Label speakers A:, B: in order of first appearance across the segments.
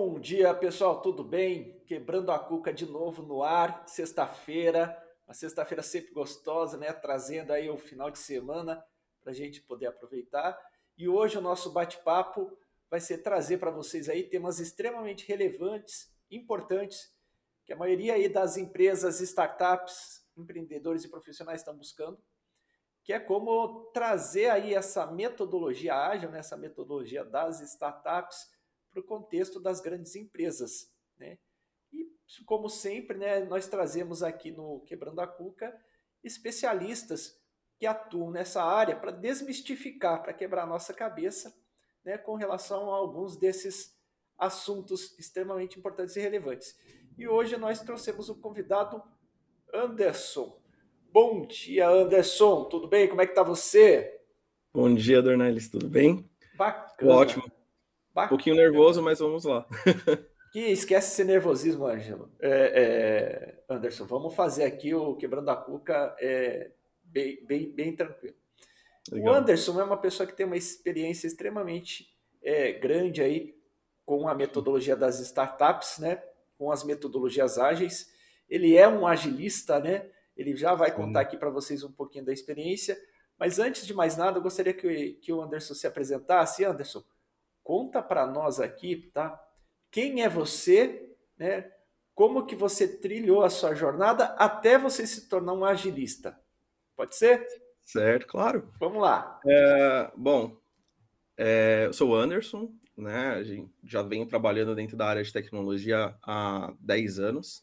A: Bom dia, pessoal, tudo bem? Quebrando a cuca de novo no ar, sexta-feira, uma sexta-feira sempre gostosa, né? Trazendo aí o final de semana para a gente poder aproveitar. E hoje o nosso bate-papo vai ser trazer para vocês aí temas extremamente relevantes, importantes, que a maioria aí das empresas, startups, empreendedores e profissionais estão buscando, que é como trazer aí essa metodologia ágil, né? essa metodologia das startups para o contexto das grandes empresas. Né? E, como sempre, né, nós trazemos aqui no Quebrando a Cuca especialistas que atuam nessa área para desmistificar, para quebrar a nossa cabeça né, com relação a alguns desses assuntos extremamente importantes e relevantes. E hoje nós trouxemos o convidado Anderson. Bom dia, Anderson. Tudo bem? Como é que está você?
B: Bom dia, Dornelis. Tudo bem?
A: Bacana.
B: Ótimo. Um pouquinho nervoso, mas vamos lá.
A: que esquece esse nervosismo, Ângelo. É, é, Anderson, vamos fazer aqui o Quebrando a Cuca é, bem, bem, bem tranquilo. Legal. O Anderson é uma pessoa que tem uma experiência extremamente é, grande aí com a metodologia das startups, né? com as metodologias ágeis. Ele é um agilista, né? Ele já vai contar aqui para vocês um pouquinho da experiência. Mas antes de mais nada, eu gostaria que, que o Anderson se apresentasse. Anderson, Conta para nós aqui, tá? Quem é você, né? Como que você trilhou a sua jornada até você se tornar um agilista? Pode ser?
B: Certo, claro.
A: Vamos lá.
B: É, bom, é, eu sou o Anderson, né? A gente já venho trabalhando dentro da área de tecnologia há 10 anos.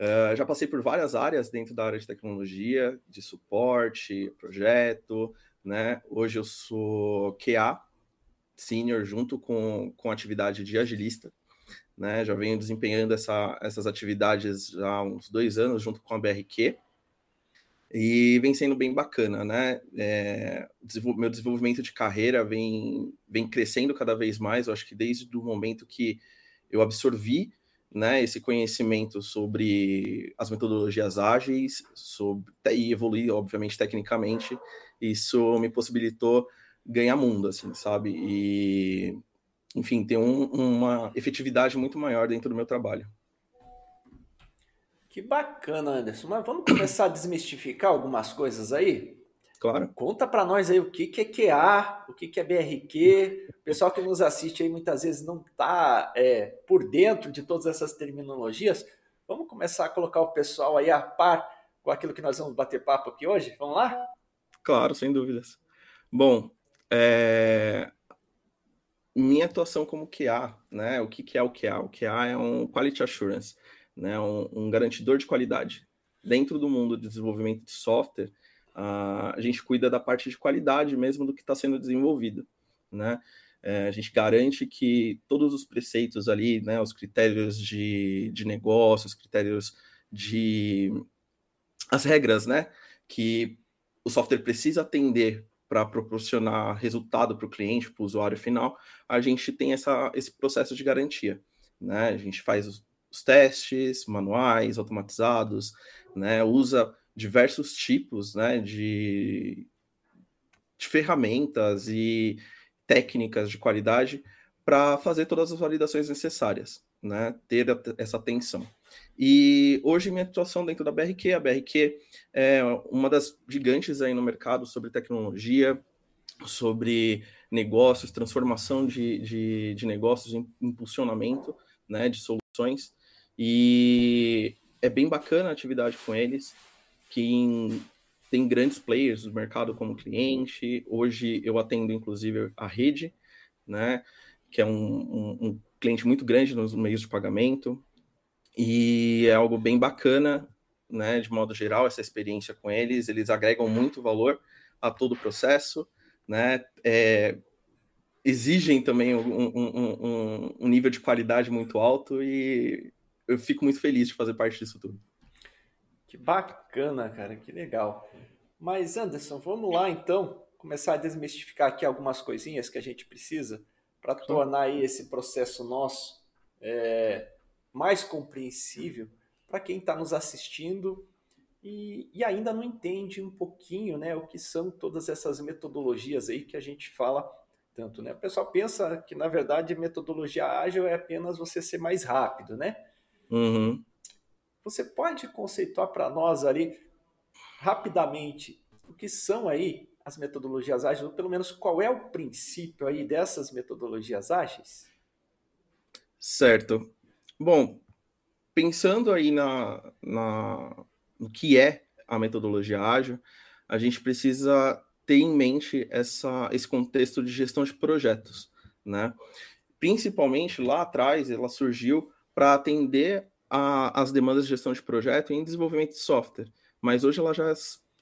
B: Uh, já passei por várias áreas dentro da área de tecnologia, de suporte, projeto, né? Hoje eu sou QA, senior junto com, com atividade de agilista. Né? Já venho desempenhando essa, essas atividades há uns dois anos junto com a BRQ e vem sendo bem bacana, né? É, meu desenvolvimento de carreira vem, vem crescendo cada vez mais. Eu acho que desde o momento que eu absorvi né, esse conhecimento sobre as metodologias ágeis sobre, e evoluir, obviamente, tecnicamente, isso me possibilitou ganhar mundo, assim, sabe? E, enfim, ter um, uma efetividade muito maior dentro do meu trabalho.
A: Que bacana, Anderson. Mas vamos começar a desmistificar algumas coisas aí?
B: Claro.
A: Conta para nós aí o que, que é QA, o que, que é BRQ. O pessoal que nos assiste aí muitas vezes não está é, por dentro de todas essas terminologias. Vamos começar a colocar o pessoal aí a par com aquilo que nós vamos bater papo aqui hoje? Vamos lá?
B: Claro, sem dúvidas. Bom, é... Minha atuação como QA, né? O que, que é o QA? O QA é um Quality Assurance, né? Um, um garantidor de qualidade. Dentro do mundo de desenvolvimento de software, a gente cuida da parte de qualidade mesmo do que está sendo desenvolvido, né? É, a gente garante que todos os preceitos ali, né, os critérios de, de negócio, os critérios de. as regras, né, que o software precisa atender para proporcionar resultado para o cliente, para o usuário final, a gente tem essa, esse processo de garantia. Né? A gente faz os, os testes manuais, automatizados, né? usa diversos tipos né? de, de ferramentas e técnicas de qualidade para fazer todas as validações necessárias, né? ter essa atenção. E hoje minha atuação dentro da BRQ, a BRQ é uma das gigantes aí no mercado sobre tecnologia, sobre negócios, transformação de, de, de negócios, impulsionamento né, de soluções. E é bem bacana a atividade com eles, que tem grandes players do mercado como cliente. Hoje eu atendo inclusive a rede, né, que é um, um, um cliente muito grande nos meios de pagamento. E é algo bem bacana, né, de modo geral, essa experiência com eles. Eles agregam muito valor a todo o processo, né, é, exigem também um, um, um, um nível de qualidade muito alto e eu fico muito feliz de fazer parte disso tudo.
A: Que bacana, cara, que legal. Mas Anderson, vamos lá então começar a desmistificar aqui algumas coisinhas que a gente precisa para tornar esse processo nosso é, mais compreensível para quem está nos assistindo e, e, ainda não entende um pouquinho né, o que são todas essas metodologias aí que a gente fala tanto, né? O pessoal pensa que, na verdade, metodologia ágil é apenas você ser mais rápido, né?
B: Uhum.
A: Você pode conceituar para nós ali, rapidamente, o que são aí as metodologias ágeis, ou pelo menos qual é o princípio aí dessas metodologias ágeis?
B: Certo. Bom, pensando aí na, na, no que é a metodologia ágil, a gente precisa ter em mente essa, esse contexto de gestão de projetos, né? Principalmente lá atrás, ela surgiu para atender a, as demandas de gestão de projeto em desenvolvimento de software, mas hoje ela já,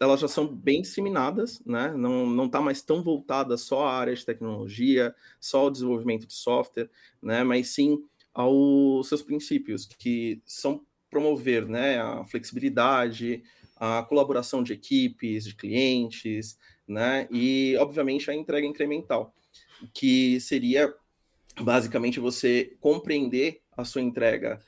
B: elas já são bem disseminadas, né? Não não está mais tão voltada só à área de tecnologia, só ao desenvolvimento de software, né? Mas sim aos seus princípios, que são promover, né, a flexibilidade, a colaboração de equipes, de clientes, né? E, obviamente, a entrega incremental, que seria basicamente você compreender a sua entrega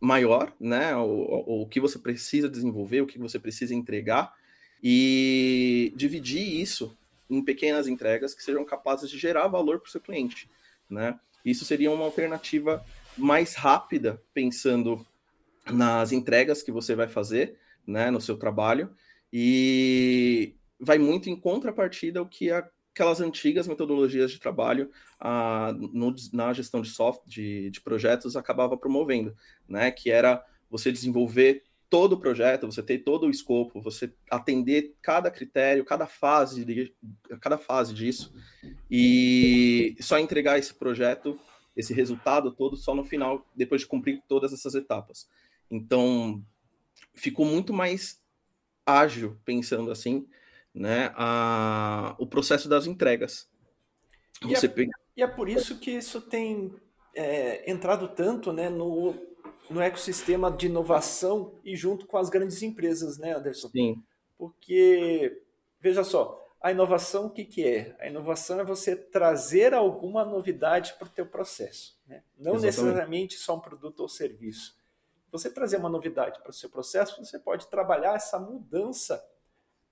B: maior, né? O, o que você precisa desenvolver, o que você precisa entregar, e dividir isso em pequenas entregas que sejam capazes de gerar valor para o seu cliente, né? Isso seria uma alternativa mais rápida, pensando nas entregas que você vai fazer, né, no seu trabalho, e vai muito em contrapartida ao que aquelas antigas metodologias de trabalho ah, no, na gestão de software, de, de projetos, acabava promovendo, né? Que era você desenvolver todo o projeto, você ter todo o escopo, você atender cada critério, cada fase, de, cada fase disso, e só entregar esse projeto, esse resultado todo só no final, depois de cumprir todas essas etapas. Então, ficou muito mais ágil, pensando assim, né, a, o processo das entregas.
A: Você e, é, pega... e é por isso que isso tem é, entrado tanto né, no, no ecossistema de inovação e junto com as grandes empresas, né, Anderson?
B: Sim.
A: Porque, veja só, a inovação o que, que é? A inovação é você trazer alguma novidade para o teu processo. Né? Não Exatamente. necessariamente só um produto ou serviço você trazer uma novidade para o seu processo, você pode trabalhar essa mudança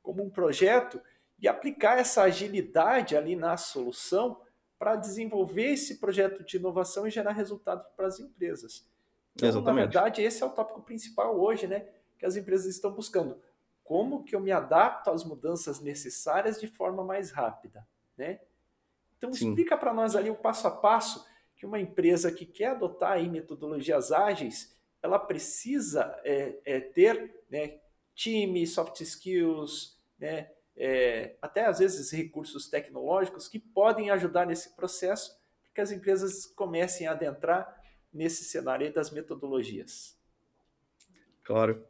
A: como um projeto e aplicar essa agilidade ali na solução para desenvolver esse projeto de inovação e gerar resultado para as empresas. Então, Exatamente. na verdade, esse é o tópico principal hoje, né? Que as empresas estão buscando. Como que eu me adapto às mudanças necessárias de forma mais rápida, né? Então, Sim. explica para nós ali o passo a passo que uma empresa que quer adotar aí metodologias ágeis, ela precisa é, é, ter né, time, soft skills, né, é, até às vezes recursos tecnológicos que podem ajudar nesse processo para que as empresas comecem a adentrar nesse cenário das metodologias.
B: Claro.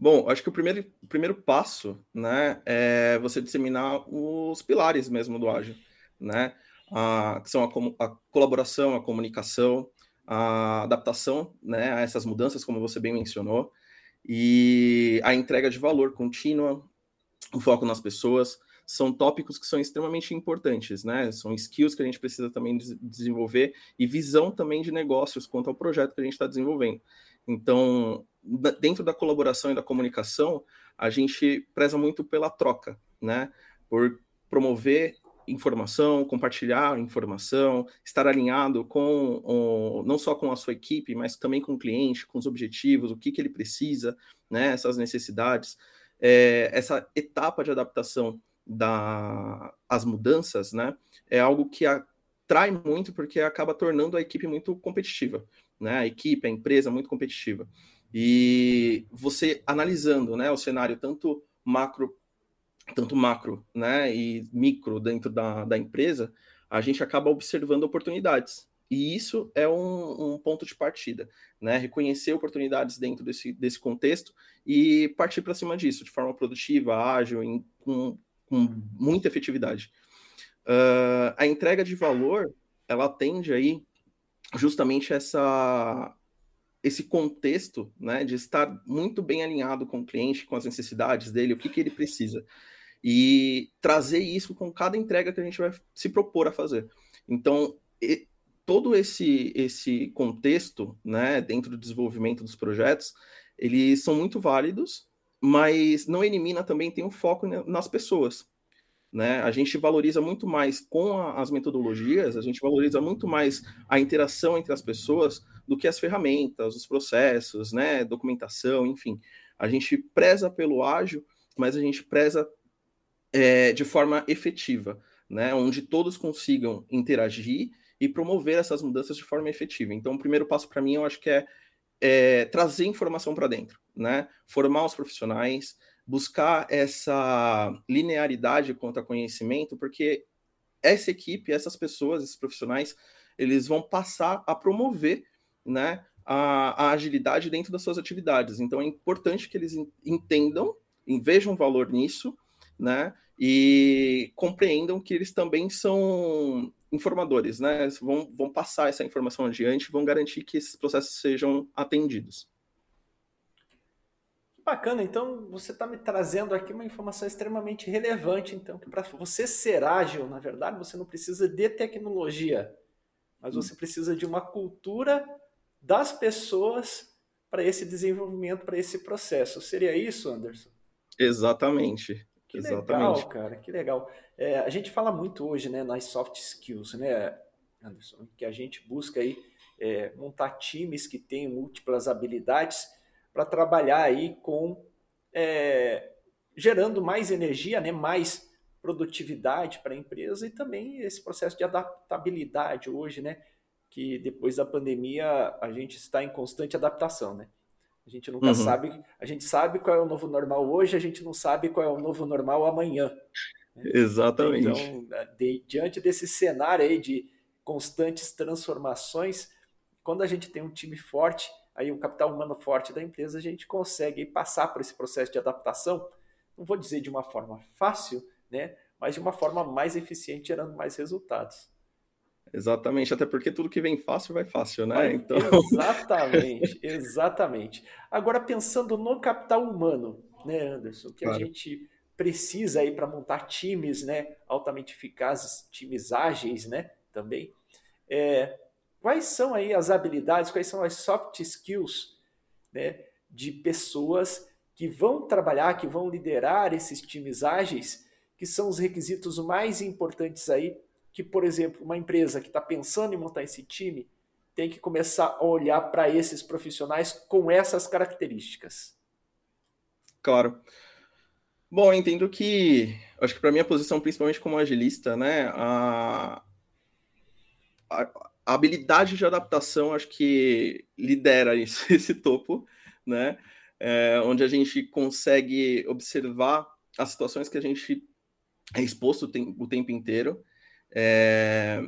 B: Bom, acho que o primeiro, o primeiro passo né, é você disseminar os pilares mesmo do ágil, né? A, que são a, a colaboração, a comunicação, a adaptação né, a essas mudanças, como você bem mencionou, e a entrega de valor contínua, o foco nas pessoas, são tópicos que são extremamente importantes, né? São skills que a gente precisa também desenvolver e visão também de negócios quanto ao projeto que a gente está desenvolvendo. Então, dentro da colaboração e da comunicação, a gente preza muito pela troca, né? Por promover informação, compartilhar informação, estar alinhado com o, não só com a sua equipe, mas também com o cliente, com os objetivos, o que, que ele precisa, né, essas necessidades. É, essa etapa de adaptação das da, mudanças, né, é algo que atrai muito porque acaba tornando a equipe muito competitiva, né, a equipe, a empresa muito competitiva. E você analisando, né, o cenário tanto macro tanto macro né, e micro dentro da, da empresa, a gente acaba observando oportunidades. E isso é um, um ponto de partida, né? Reconhecer oportunidades dentro desse, desse contexto e partir para cima disso, de forma produtiva, ágil, em, com, com muita efetividade. Uh, a entrega de valor, ela atende aí justamente essa, esse contexto, né, de estar muito bem alinhado com o cliente, com as necessidades dele, o que, que ele precisa e trazer isso com cada entrega que a gente vai se propor a fazer. Então, e, todo esse esse contexto, né, dentro do desenvolvimento dos projetos, eles são muito válidos, mas não elimina também tem um foco nas pessoas. Né? A gente valoriza muito mais com a, as metodologias, a gente valoriza muito mais a interação entre as pessoas do que as ferramentas, os processos, né? documentação, enfim. A gente preza pelo ágil, mas a gente preza é, de forma efetiva, né? onde todos consigam interagir e promover essas mudanças de forma efetiva. Então, o primeiro passo para mim, eu acho que é, é trazer informação para dentro, né? formar os profissionais, buscar essa linearidade quanto a conhecimento, porque essa equipe, essas pessoas, esses profissionais, eles vão passar a promover né, a, a agilidade dentro das suas atividades. Então é importante que eles entendam e vejam valor nisso, né? E compreendam que eles também são informadores, né? Vão, vão passar essa informação adiante, vão garantir que esses processos sejam atendidos.
A: Bacana, então você está me trazendo aqui uma informação extremamente relevante, então, que para você ser ágil, na verdade, você não precisa de tecnologia, mas você precisa de uma cultura das pessoas para esse desenvolvimento, para esse processo. Seria isso, Anderson?
B: Exatamente.
A: Que
B: Exatamente.
A: legal, cara, que legal. É, a gente fala muito hoje, né, nas soft skills, né, Anderson, que a gente busca aí é, montar times que tenham múltiplas habilidades para trabalhar aí com é, gerando mais energia, né, mais produtividade para a empresa e também esse processo de adaptabilidade hoje, né, que depois da pandemia a gente está em constante adaptação, né? A gente nunca uhum. sabe, a gente sabe qual é o novo normal hoje, a gente não sabe qual é o novo normal amanhã.
B: Né? Exatamente.
A: Então, de, diante desse cenário aí de constantes transformações, quando a gente tem um time forte, aí o capital humano forte da empresa, a gente consegue passar por esse processo de adaptação, não vou dizer de uma forma fácil, né, mas de uma forma mais eficiente, gerando mais resultados.
B: Exatamente, até porque tudo que vem fácil vai fácil, né?
A: Vai, então... Exatamente, exatamente. Agora, pensando no capital humano, né, Anderson, que claro. a gente precisa aí para montar times né, altamente eficazes, times ágeis né, também. É, quais são aí as habilidades, quais são as soft skills né, de pessoas que vão trabalhar, que vão liderar esses times ágeis, que são os requisitos mais importantes aí, que, por exemplo, uma empresa que está pensando em montar esse time tem que começar a olhar para esses profissionais com essas características.
B: Claro. Bom, entendo que, acho que para minha posição, principalmente como agilista, né, a, a, a habilidade de adaptação acho que lidera isso, esse topo, né? É, onde a gente consegue observar as situações que a gente é exposto o tempo inteiro. É,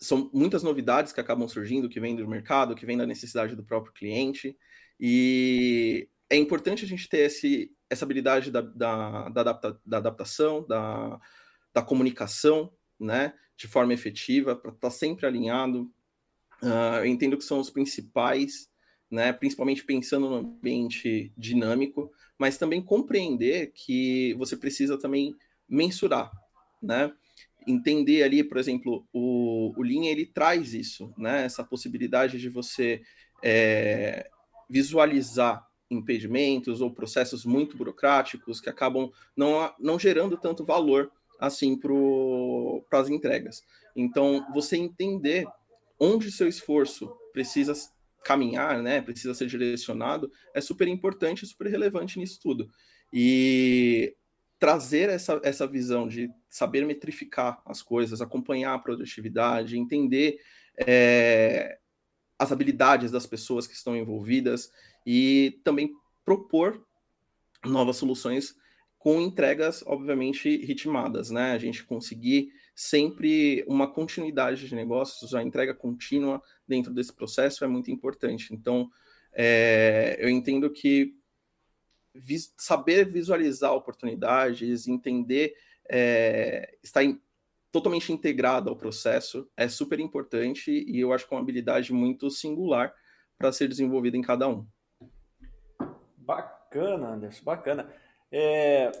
B: são muitas novidades que acabam surgindo, que vêm do mercado, que vêm da necessidade do próprio cliente, e é importante a gente ter esse, essa habilidade da, da, da, adapta, da adaptação, da, da comunicação, né, de forma efetiva, para estar tá sempre alinhado, Uh, eu entendo que são os principais, né, principalmente pensando no ambiente dinâmico, mas também compreender que você precisa também mensurar, né? Entender ali, por exemplo, o, o Lean, ele traz isso, né? Essa possibilidade de você é, visualizar impedimentos ou processos muito burocráticos que acabam não, não gerando tanto valor assim para as entregas. Então, você entender onde seu esforço precisa caminhar, né, precisa ser direcionado, é super importante, super relevante nisso tudo. E trazer essa, essa visão de saber metrificar as coisas, acompanhar a produtividade, entender é, as habilidades das pessoas que estão envolvidas e também propor novas soluções com entregas, obviamente, ritmadas, né? A gente conseguir sempre uma continuidade de negócios, a entrega contínua dentro desse processo é muito importante. Então, é, eu entendo que vis saber visualizar oportunidades, entender, é, estar in totalmente integrado ao processo é super importante e eu acho que é uma habilidade muito singular para ser desenvolvida em cada um.
A: Bacana, Anderson, bacana. É,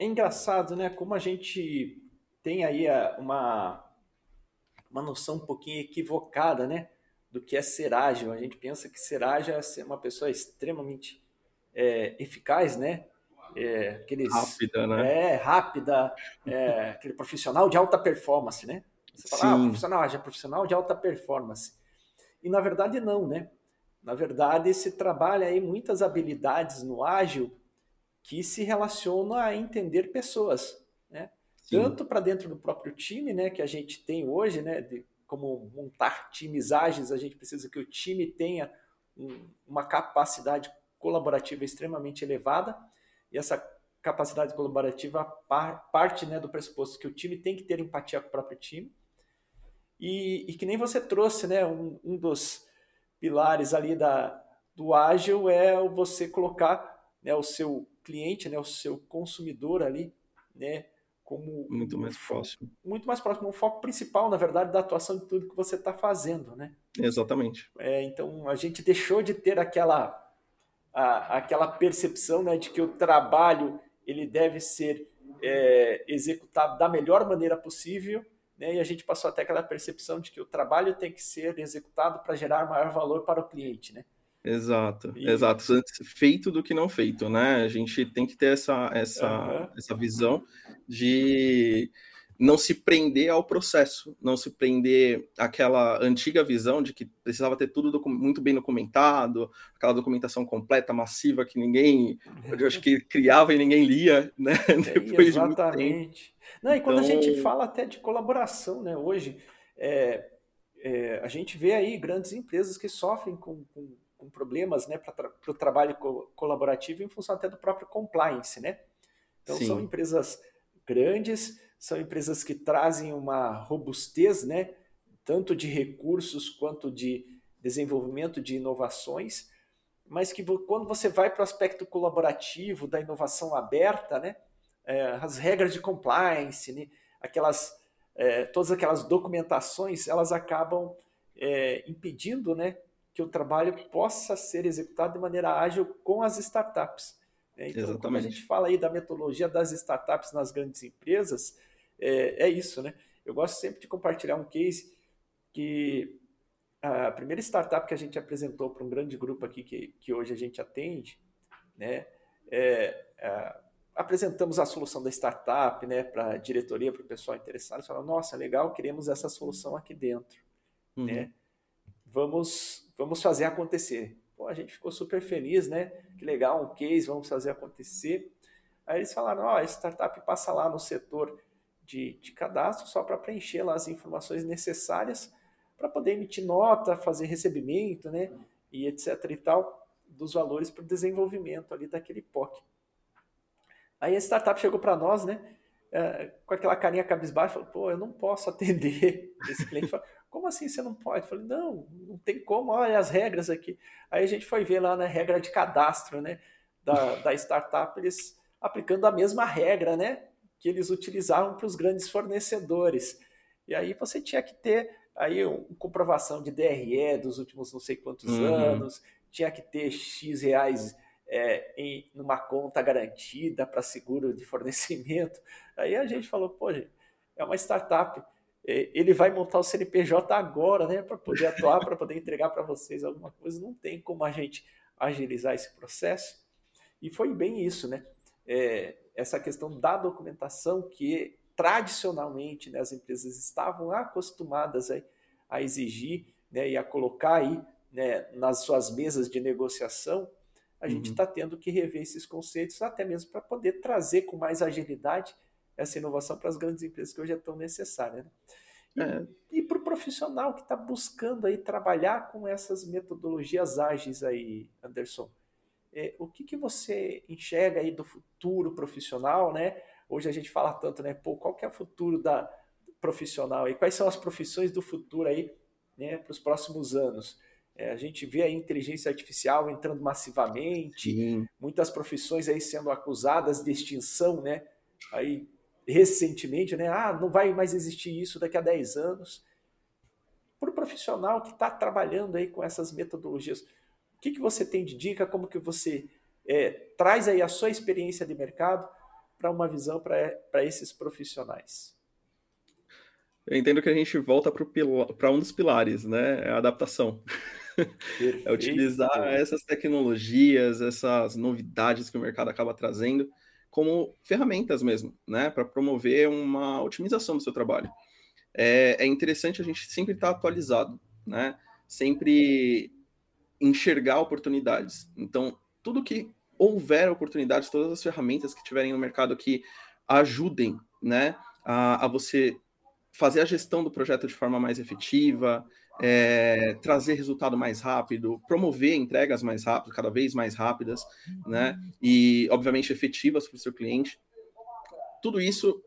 A: é engraçado, né? Como a gente tem aí uma, uma noção um pouquinho equivocada, né? Do que é ser ágil. A gente pensa que ser ágil é ser uma pessoa extremamente é, eficaz, né? é, aqueles,
B: rápida, né?
A: É, rápida, é, aquele profissional de alta performance, né? Você fala, ah, profissional, é profissional de alta performance. E na verdade não, né? Na verdade, se trabalha aí muitas habilidades no ágil que se relacionam a entender pessoas, né? Sim. Tanto para dentro do próprio time, né, que a gente tem hoje, né, de como montar times ágeis, a gente precisa que o time tenha um, uma capacidade colaborativa extremamente elevada, e essa capacidade colaborativa parte né, do pressuposto que o time tem que ter empatia com o próprio time, e, e que nem você trouxe, né, um, um dos pilares ali da, do ágil é você colocar né, o seu cliente, né, o seu consumidor ali, né, como
B: muito mais próximo,
A: muito mais próximo, um foco principal, na verdade, da atuação de tudo que você está fazendo, né?
B: Exatamente.
A: É, então a gente deixou de ter aquela a, aquela percepção, né, de que o trabalho ele deve ser é, executado da melhor maneira possível né? E a gente passou até aquela percepção de que o trabalho tem que ser executado para gerar maior valor para o cliente, né?
B: Exato, e... exato. Feito do que não feito, né? A gente tem que ter essa, essa, uhum. essa visão de não se prender ao processo, não se prender àquela antiga visão de que precisava ter tudo muito bem documentado, aquela documentação completa, massiva, que ninguém, eu acho que criava e ninguém lia, né?
A: Depois exatamente. Não, e quando então... a gente então fala até de colaboração, né? Hoje, é, é, a gente vê aí grandes empresas que sofrem com, com, com problemas né, para o tra trabalho co colaborativo em função até do próprio compliance, né? Então, Sim. são empresas grandes, são empresas que trazem uma robustez, né? Tanto de recursos quanto de desenvolvimento de inovações, mas que quando você vai para o aspecto colaborativo da inovação aberta, né? é, as regras de compliance, né? aquelas, é, todas aquelas documentações, elas acabam é, impedindo né, que o trabalho possa ser executado de maneira ágil com as startups. Né? Então, Exatamente. quando a gente fala aí da metodologia das startups nas grandes empresas, é, é isso, né? Eu gosto sempre de compartilhar um case que a primeira startup que a gente apresentou para um grande grupo aqui que, que hoje a gente atende, né, é, é apresentamos a solução da startup né, para a diretoria, para o pessoal interessado, eles falaram, nossa, legal, queremos essa solução aqui dentro. Uhum. Né? Vamos, vamos fazer acontecer. Pô, a gente ficou super feliz, né? Que legal, um case, vamos fazer acontecer. Aí eles falaram, ó, oh, a startup passa lá no setor de, de cadastro só para preencher lá as informações necessárias para poder emitir nota, fazer recebimento, né? E etc e tal, dos valores para o desenvolvimento ali daquele POC. Aí a startup chegou para nós, né? É, com aquela carinha cabisbaixa, falou, pô, eu não posso atender esse cliente. Falei, como assim você não pode? Eu falei, não, não tem como, olha as regras aqui. Aí a gente foi ver lá na regra de cadastro, né? Da, da startup, eles aplicando a mesma regra, né? Que eles utilizavam para os grandes fornecedores. E aí você tinha que ter aí uma comprovação de DRE dos últimos não sei quantos uhum. anos, tinha que ter X reais é, em numa conta garantida para seguro de fornecimento. Aí a gente falou, pô, gente, é uma startup, ele vai montar o CNPJ agora, né, para poder atuar, para poder entregar para vocês alguma coisa. Não tem como a gente agilizar esse processo. E foi bem isso, né? É, essa questão da documentação que tradicionalmente né, as empresas estavam acostumadas a, a exigir né, e a colocar aí né, nas suas mesas de negociação a uhum. gente está tendo que rever esses conceitos, até mesmo para poder trazer com mais agilidade essa inovação para as grandes empresas que hoje é tão necessária. Né? E, é. e para o profissional que está buscando aí trabalhar com essas metodologias ágeis aí, Anderson, é, o que, que você enxerga aí do futuro profissional, né? Hoje a gente fala tanto, né? Pô, qual que é o futuro da profissional aí? Quais são as profissões do futuro aí, né? Para os próximos anos? É, a gente vê a inteligência artificial entrando massivamente, Sim. muitas profissões aí sendo acusadas de extinção, né? Aí recentemente, né? Ah, não vai mais existir isso daqui a 10 anos. Para o profissional que está trabalhando aí com essas metodologias, o que, que você tem de dica? Como que você é, traz aí a sua experiência de mercado para uma visão para esses profissionais?
B: Eu entendo que a gente volta para um dos pilares, né? É a adaptação. é utilizar essas tecnologias, essas novidades que o mercado acaba trazendo como ferramentas mesmo, né, para promover uma otimização do seu trabalho. É, é interessante a gente sempre estar tá atualizado, né, sempre enxergar oportunidades. Então, tudo que houver oportunidades, todas as ferramentas que tiverem no mercado que ajudem, né, a, a você fazer a gestão do projeto de forma mais efetiva, é, trazer resultado mais rápido, promover entregas mais rápidas, cada vez mais rápidas, né? E, obviamente, efetivas para o seu cliente. Tudo isso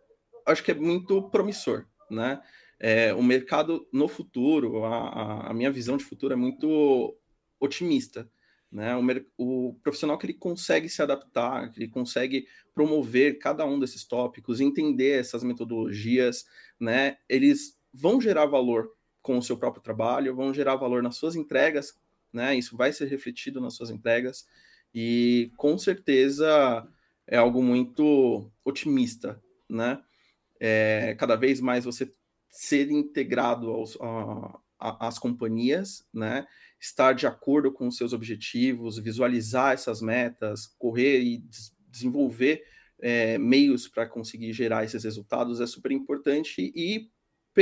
B: acho que é muito promissor, né? É, o mercado no futuro, a, a, minha visão de futuro é muito otimista, né? O, o, profissional que ele consegue se adaptar, que ele consegue promover cada um desses tópicos, entender essas metodologias, né? Eles vão gerar valor com o seu próprio trabalho, vão gerar valor nas suas entregas, né? Isso vai ser refletido nas suas entregas e com certeza é algo muito otimista, né? É, cada vez mais você ser integrado aos, a, a, às companhias, né? Estar de acordo com os seus objetivos, visualizar essas metas, correr e des desenvolver é, meios para conseguir gerar esses resultados é super importante e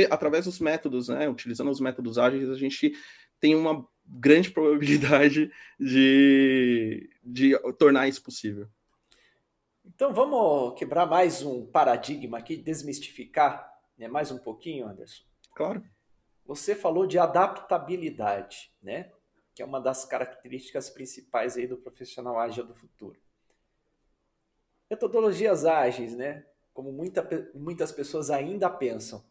B: através dos métodos, né, utilizando os métodos ágeis, a gente tem uma grande probabilidade de, de tornar isso possível.
A: Então vamos quebrar mais um paradigma aqui, desmistificar né, mais um pouquinho, Anderson.
B: Claro.
A: Você falou de adaptabilidade, né? Que é uma das características principais aí do profissional ágil do futuro. Metodologias ágeis, né? Como muita, muitas pessoas ainda pensam,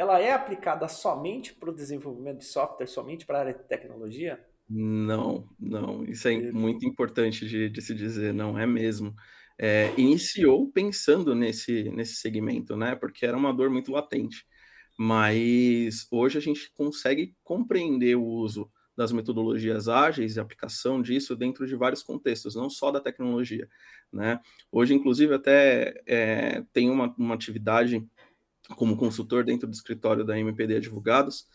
A: ela é aplicada somente para o desenvolvimento de software, somente para a área de tecnologia?
B: Não, não. Isso é muito importante de, de se dizer, não é mesmo. É, iniciou pensando nesse, nesse segmento, né? Porque era uma dor muito latente. Mas hoje a gente consegue compreender o uso das metodologias ágeis e aplicação disso dentro de vários contextos, não só da tecnologia, né? Hoje, inclusive, até é, tem uma, uma atividade como consultor dentro do escritório da MPD Advogados,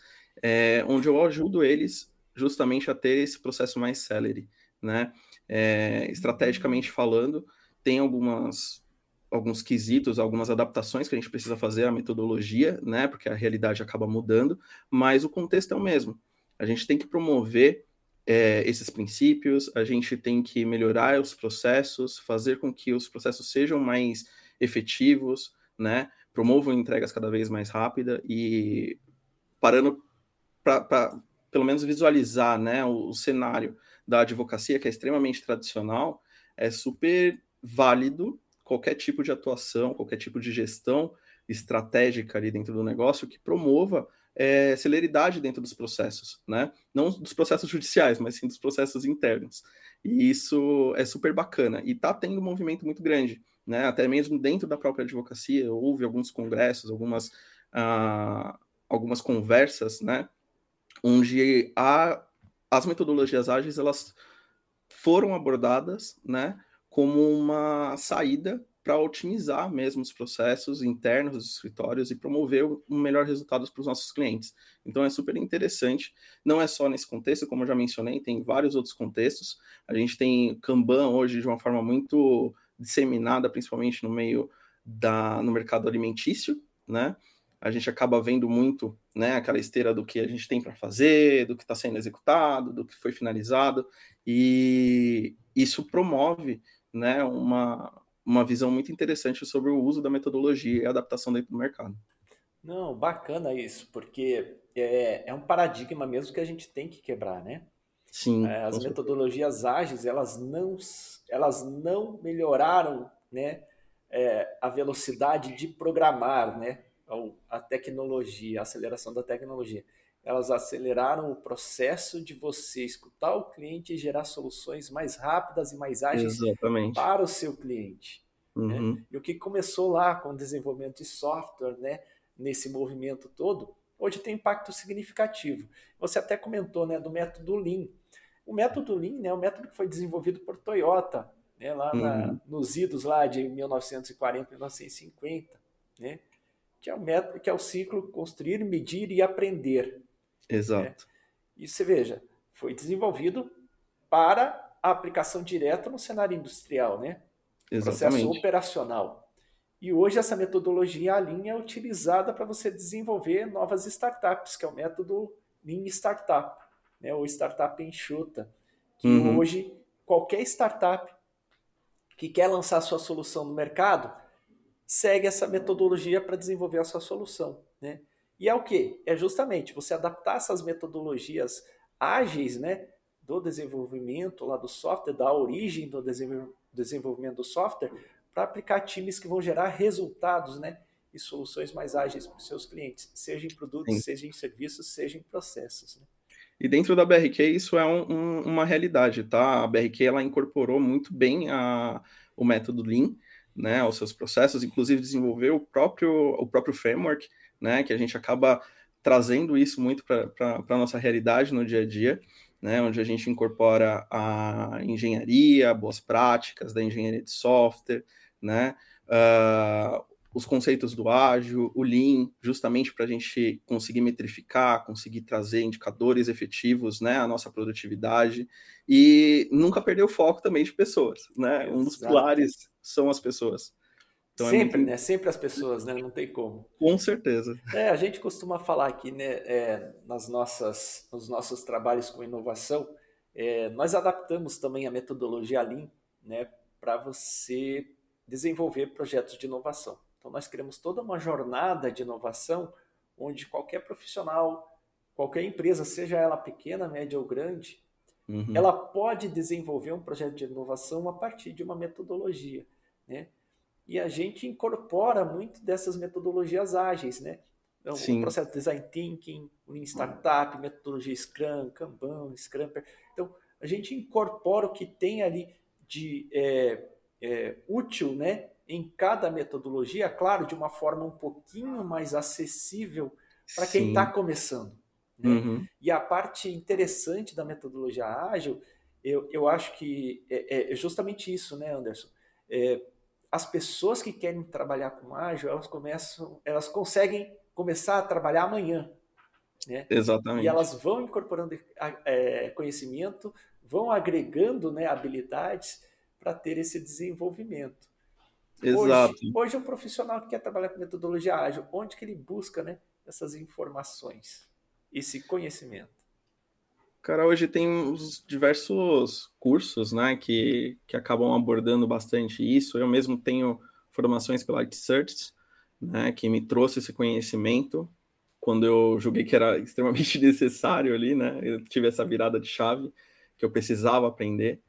B: é, onde eu ajudo eles justamente a ter esse processo mais celery, né? É, estrategicamente falando, tem algumas alguns quesitos, algumas adaptações que a gente precisa fazer à metodologia, né? Porque a realidade acaba mudando, mas o contexto é o mesmo. A gente tem que promover é, esses princípios, a gente tem que melhorar os processos, fazer com que os processos sejam mais efetivos, né? Promovam entregas cada vez mais rápida e parando para pelo menos visualizar né, o, o, cenário da advocacia, que é extremamente tradicional, é super válido qualquer tipo de atuação, qualquer tipo de gestão estratégica ali dentro do negócio que promova é, celeridade dentro dos processos, né? Não dos processos judiciais, mas sim dos processos internos. E isso é super bacana. E está tendo um movimento muito grande né? Até mesmo dentro da própria advocacia, houve alguns congressos, algumas, uh, algumas conversas, né? Onde a, as metodologias ágeis elas foram abordadas, né? Como uma saída para otimizar mesmo os processos internos dos escritórios e promover um melhor resultado para os nossos clientes. Então é super interessante. Não é só nesse contexto, como eu já mencionei, tem vários outros contextos. A gente tem Kanban hoje de uma forma muito disseminada, principalmente no meio da no mercado alimentício, né? A gente acaba vendo muito, né, aquela esteira do que a gente tem para fazer, do que está sendo executado, do que foi finalizado, e isso promove, né, uma, uma visão muito interessante sobre o uso da metodologia e a adaptação dentro do mercado.
A: Não, bacana isso, porque é, é um paradigma mesmo que a gente tem que quebrar, né?
B: Sim.
A: É, as metodologias ágeis, elas não, elas não melhoraram né, é, a velocidade de programar, né, a tecnologia, a aceleração da tecnologia. Elas aceleraram o processo de você escutar o cliente e gerar soluções mais rápidas e mais ágeis
B: Exatamente.
A: para o seu cliente. Né?
B: Uhum.
A: Né? E o que começou lá com o desenvolvimento de software, né, nesse movimento todo, hoje tem impacto significativo. Você até comentou né, do método Lean. O método Lean né, é um método que foi desenvolvido por Toyota, né, lá na, uhum. nos idos lá de 1940 1950, né, que é o método que é o ciclo construir, medir e aprender.
B: Exato. Né?
A: E você veja, foi desenvolvido para a aplicação direta no cenário industrial, né? Exatamente. Processo operacional. E hoje essa metodologia Lean é utilizada para você desenvolver novas startups, que é o método Lean Startup, né? ou Startup Enxuta, que uhum. hoje qualquer startup que quer lançar sua solução no mercado segue essa metodologia para desenvolver a sua solução, né? E é o que? É justamente você adaptar essas metodologias ágeis, né, do desenvolvimento lá do software, da origem do desenvolvimento do software, para aplicar times que vão gerar resultados, né, e soluções mais ágeis para os seus clientes, seja em produtos, Sim. seja em serviços, seja em processos. Né?
B: E dentro da BRQ isso é um, um, uma realidade, tá? A BRQ ela incorporou muito bem a, o método Lean, né, aos seus processos, inclusive desenvolveu o próprio, o próprio framework, né, que a gente acaba trazendo isso muito para a nossa realidade no dia a dia, né, onde a gente incorpora a engenharia, boas práticas da engenharia de software, né, uh, os conceitos do ágil, o lean, justamente para a gente conseguir metrificar, conseguir trazer indicadores efetivos, né, à nossa produtividade e nunca perder o foco também de pessoas, né? Um dos pilares são as pessoas.
A: Então Sempre, é muito... né? Sempre as pessoas, né? Não tem como.
B: Com certeza.
A: É, a gente costuma falar aqui, né? É, nas nossas, nos nossos trabalhos com inovação, é, nós adaptamos também a metodologia Lean, né? Para você desenvolver projetos de inovação. Então nós criamos toda uma jornada de inovação onde qualquer profissional, qualquer empresa, seja ela pequena, média ou grande, uhum. ela pode desenvolver um projeto de inovação a partir de uma metodologia, né? E a gente incorpora muito dessas metodologias ágeis, né? Então, Sim. o processo de design thinking, Lean Startup, metodologia Scrum, Kanban, Scrumper. Então, a gente incorpora o que tem ali de é, é, útil, né? Em cada metodologia, claro, de uma forma um pouquinho mais acessível para quem está começando. Né? Uhum. E a parte interessante da metodologia ágil, eu, eu acho que é, é justamente isso, né, Anderson? É, as pessoas que querem trabalhar com ágil, elas começam, elas conseguem começar a trabalhar amanhã. Né?
B: Exatamente.
A: E elas vão incorporando é, conhecimento, vão agregando né, habilidades para ter esse desenvolvimento.
B: Exato.
A: Hoje, hoje, um profissional que quer trabalhar com metodologia ágil, onde que ele busca né, essas informações, esse conhecimento?
B: Cara, hoje tem os diversos cursos, né, que, que acabam abordando bastante isso. Eu mesmo tenho formações pela Search, né, que me trouxe esse conhecimento quando eu julguei que era extremamente necessário ali, né? Eu tive essa virada de chave que eu precisava aprender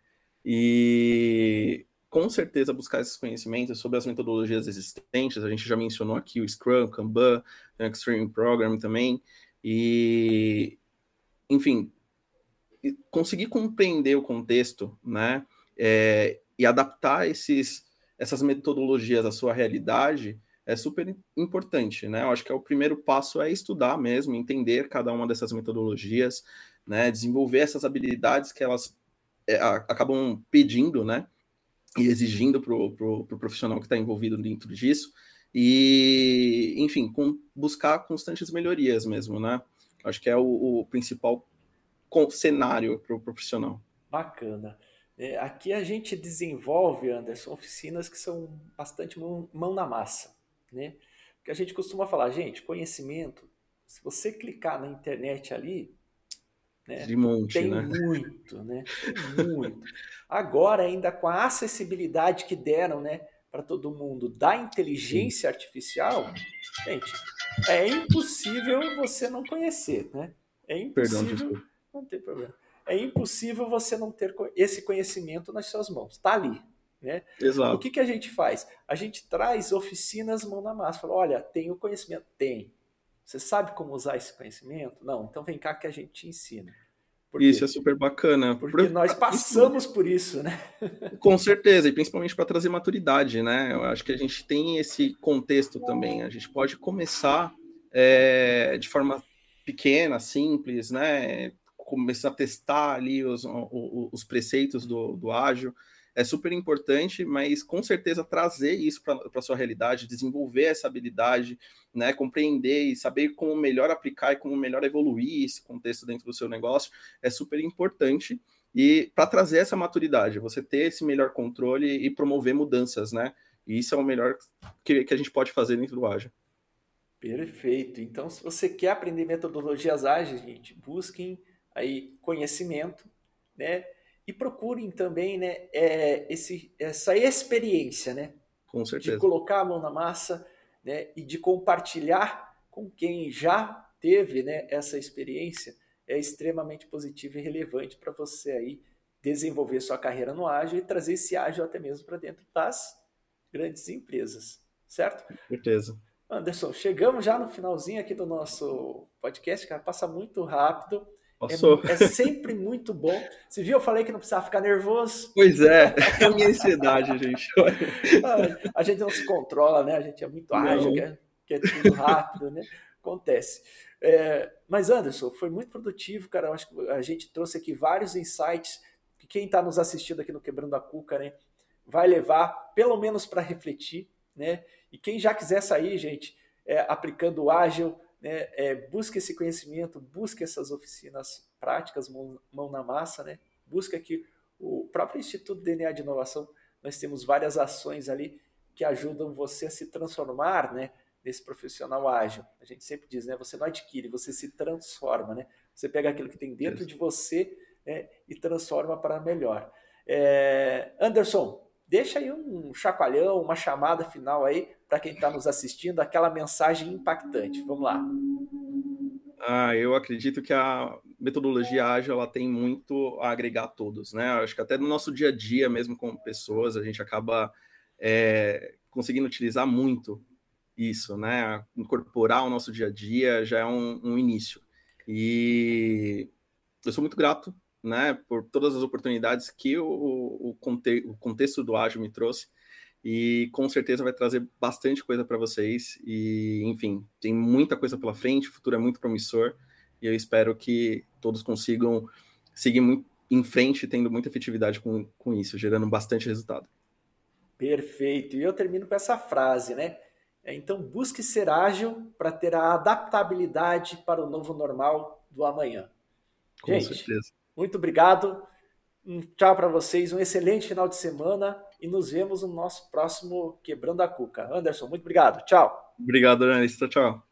B: e com certeza buscar esses conhecimentos sobre as metodologias existentes. A gente já mencionou aqui o Scrum, o Kanban, o Extreme Program também. E, enfim, conseguir compreender o contexto, né, é, e adaptar esses, essas metodologias à sua realidade é super importante, né? Eu acho que é o primeiro passo é estudar mesmo, entender cada uma dessas metodologias, né, desenvolver essas habilidades que elas é, acabam pedindo, né, e exigindo para o pro, pro profissional que está envolvido dentro disso, e, enfim, com, buscar constantes melhorias mesmo, né? Acho que é o, o principal cenário para o profissional.
A: Bacana. É, aqui a gente desenvolve, Anderson, oficinas que são bastante mão, mão na massa, né? Porque a gente costuma falar, gente, conhecimento, se você clicar na internet ali, né,
B: De monte,
A: tem
B: né?
A: muito, né? Tem muito. Agora, ainda com a acessibilidade que deram, né, para todo mundo da inteligência Sim. artificial, gente, é impossível você não conhecer, né? É impossível. Perdão, não tem problema. É impossível você não ter esse conhecimento nas suas mãos. Está ali. Né?
B: Exato.
A: O que, que a gente faz? A gente traz oficinas mão na massa. Fala, olha, tem o conhecimento? Tem. Você sabe como usar esse conhecimento? Não, então vem cá que a gente te ensina.
B: Isso é super bacana.
A: Porque nós passamos por isso, né?
B: Com certeza, e principalmente para trazer maturidade, né? Eu acho que a gente tem esse contexto também. A gente pode começar é, de forma pequena, simples, né? começar a testar ali os, os, os preceitos do, do ágil é super importante, mas com certeza trazer isso para a sua realidade, desenvolver essa habilidade, né, compreender e saber como melhor aplicar e como melhor evoluir esse contexto dentro do seu negócio é super importante. E para trazer essa maturidade, você ter esse melhor controle e promover mudanças, né? E isso é o melhor que, que a gente pode fazer dentro do Ágil.
A: Perfeito. Então, se você quer aprender metodologias ágeis, gente, busquem aí conhecimento, né? E procurem também, né, é, esse, essa experiência, né?
B: Com certeza.
A: De colocar a mão na massa, né? E de compartilhar com quem já teve, né, essa experiência é extremamente positivo e relevante para você aí desenvolver sua carreira no ágil e trazer esse ágil até mesmo para dentro das grandes empresas, certo?
B: Com certeza.
A: Anderson, chegamos já no finalzinho aqui do nosso podcast, cara, passa muito rápido. É, é, sempre muito bom. Você viu? Eu falei que não precisava ficar nervoso.
B: Pois é, é a minha ansiedade, gente.
A: a gente não se controla, né? A gente é muito ágil, quer, quer tudo rápido, né? Acontece. É, mas, Anderson, foi muito produtivo, cara. Eu acho que a gente trouxe aqui vários insights que quem está nos assistindo aqui no Quebrando a Cuca, né? Vai levar, pelo menos para refletir, né? E quem já quiser sair, gente, é, aplicando o ágil, né, é, busque esse conhecimento, busque essas oficinas práticas, mão, mão na massa, né? Busque aqui o próprio Instituto DNA de Inovação, nós temos várias ações ali que ajudam você a se transformar, né? Nesse profissional ágil. A gente sempre diz, né? Você não adquire, você se transforma, né? Você pega aquilo que tem dentro de você né, e transforma para melhor. É, Anderson, deixa aí um chacoalhão, uma chamada final aí para quem está nos assistindo, aquela mensagem impactante. Vamos lá.
B: Ah, eu acredito que a metodologia ágil ela tem muito a agregar a todos, né? Acho que até no nosso dia a dia, mesmo com pessoas, a gente acaba é, conseguindo utilizar muito isso, né? Incorporar o nosso dia a dia já é um, um início. E eu sou muito grato né, por todas as oportunidades que o, o, conte o contexto do ágil me trouxe e com certeza vai trazer bastante coisa para vocês. E enfim tem muita coisa pela frente o futuro é muito promissor. E eu espero que todos consigam seguir muito em frente tendo muita efetividade com, com isso gerando bastante resultado.
A: Perfeito. E eu termino com essa frase né? É, então busque ser ágil para ter a adaptabilidade para o novo normal do amanhã.
B: Com Gente, certeza.
A: muito obrigado. Um tchau para vocês, um excelente final de semana e nos vemos no nosso próximo Quebrando a Cuca. Anderson, muito obrigado. Tchau.
B: Obrigado, Analista. Tchau.